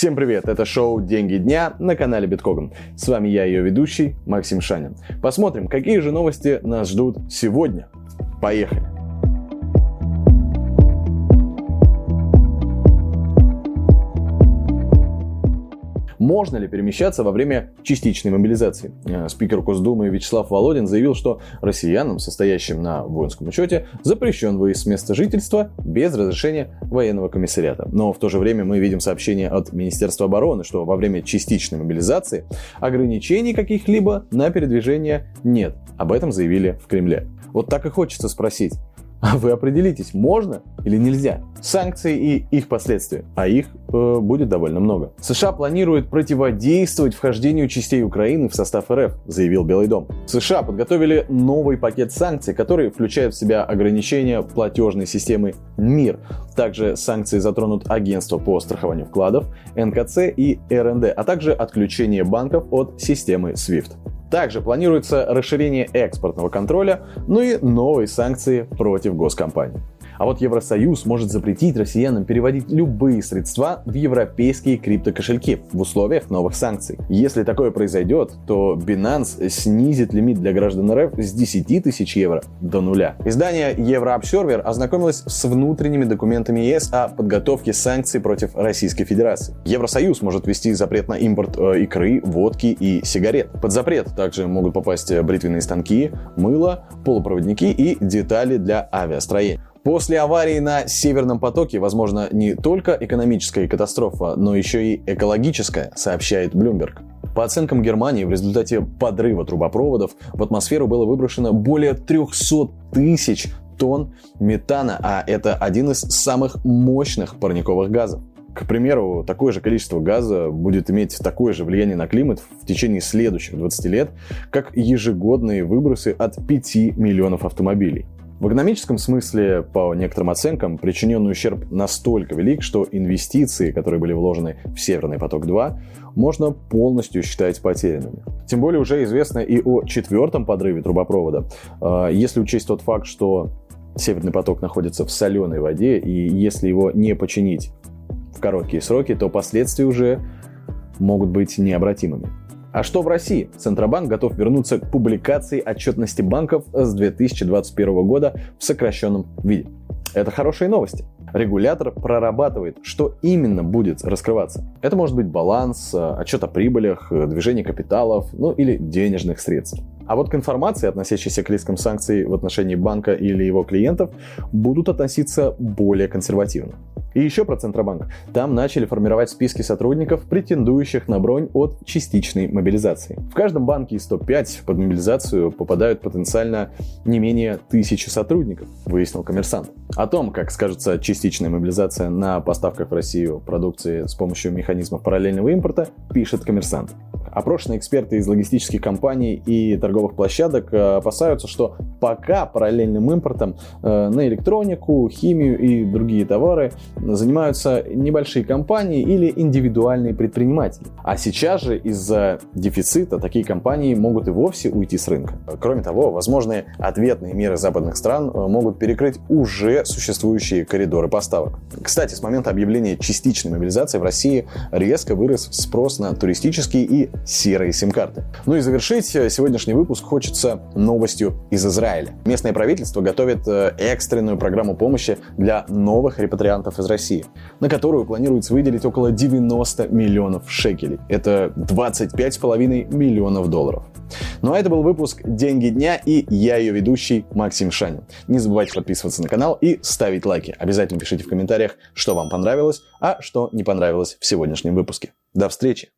Всем привет, это шоу «Деньги дня» на канале Биткоган. С вами я, ее ведущий, Максим Шанин. Посмотрим, какие же новости нас ждут сегодня. Поехали! Можно ли перемещаться во время частичной мобилизации? Э, спикер Госдумы Вячеслав Володин заявил, что россиянам, состоящим на воинском учете, запрещен выезд с места жительства без разрешения военного комиссариата. Но в то же время мы видим сообщение от Министерства обороны, что во время частичной мобилизации ограничений каких-либо на передвижение нет. Об этом заявили в Кремле. Вот так и хочется спросить, а вы определитесь, можно или нельзя. Санкции и их последствия, а их э, будет довольно много. США планируют противодействовать вхождению частей Украины в состав РФ, заявил Белый дом. США подготовили новый пакет санкций, который включает в себя ограничения платежной системы МИР. Также санкции затронут агентство по страхованию вкладов, НКЦ и РНД, а также отключение банков от системы SWIFT. Также планируется расширение экспортного контроля, ну и новые санкции против госкомпаний. А вот Евросоюз может запретить россиянам переводить любые средства в европейские криптокошельки в условиях новых санкций. Если такое произойдет, то Binance снизит лимит для граждан РФ с 10 тысяч евро до нуля. Издание Euroobserver ознакомилось с внутренними документами ЕС о подготовке санкций против Российской Федерации. Евросоюз может ввести запрет на импорт э, икры, водки и сигарет. Под запрет также могут попасть бритвенные станки, мыло, полупроводники и детали для авиастроения. После аварии на Северном потоке, возможно, не только экономическая катастрофа, но еще и экологическая, сообщает Bloomberg. По оценкам Германии, в результате подрыва трубопроводов в атмосферу было выброшено более 300 тысяч тонн метана, а это один из самых мощных парниковых газов. К примеру, такое же количество газа будет иметь такое же влияние на климат в течение следующих 20 лет, как ежегодные выбросы от 5 миллионов автомобилей. В экономическом смысле, по некоторым оценкам, причиненный ущерб настолько велик, что инвестиции, которые были вложены в Северный поток-2, можно полностью считать потерянными. Тем более уже известно и о четвертом подрыве трубопровода. А, если учесть тот факт, что Северный поток находится в соленой воде, и если его не починить в короткие сроки, то последствия уже могут быть необратимыми. А что в России? Центробанк готов вернуться к публикации отчетности банков с 2021 года в сокращенном виде. Это хорошие новости. Регулятор прорабатывает, что именно будет раскрываться. Это может быть баланс, отчет о прибылях, движение капиталов, ну или денежных средств. А вот к информации, относящейся к рискам санкций в отношении банка или его клиентов, будут относиться более консервативно. И еще про Центробанк. Там начали формировать списки сотрудников, претендующих на бронь от частичной мобилизации. В каждом банке из топ-5 под мобилизацию попадают потенциально не менее тысячи сотрудников, выяснил коммерсант. О том, как скажется частичная мобилизация на поставках в Россию продукции с помощью механизмов параллельного импорта, пишет коммерсант. Опрошенные эксперты из логистических компаний и торговых площадок э, опасаются, что пока параллельным импортом э, на электронику, химию и другие товары занимаются небольшие компании или индивидуальные предприниматели. А сейчас же из-за дефицита такие компании могут и вовсе уйти с рынка. Кроме того, возможные ответные меры западных стран э, могут перекрыть уже существующие коридоры поставок. Кстати, с момента объявления частичной мобилизации в России резко вырос спрос на туристические и серые сим-карты. Ну и завершить э, сегодняшний выпуск хочется новостью из Израиля. Местное правительство готовит э, экстренную программу помощи для новых репатриантов из России, на которую планируется выделить около 90 миллионов шекелей. Это 25,5 миллионов долларов. Ну а это был выпуск «Деньги дня» и я ее ведущий Максим Шанин. Не забывайте подписываться на канал и ставить лайки. Обязательно пишите в комментариях, что вам понравилось, а что не понравилось в сегодняшнем выпуске. До встречи!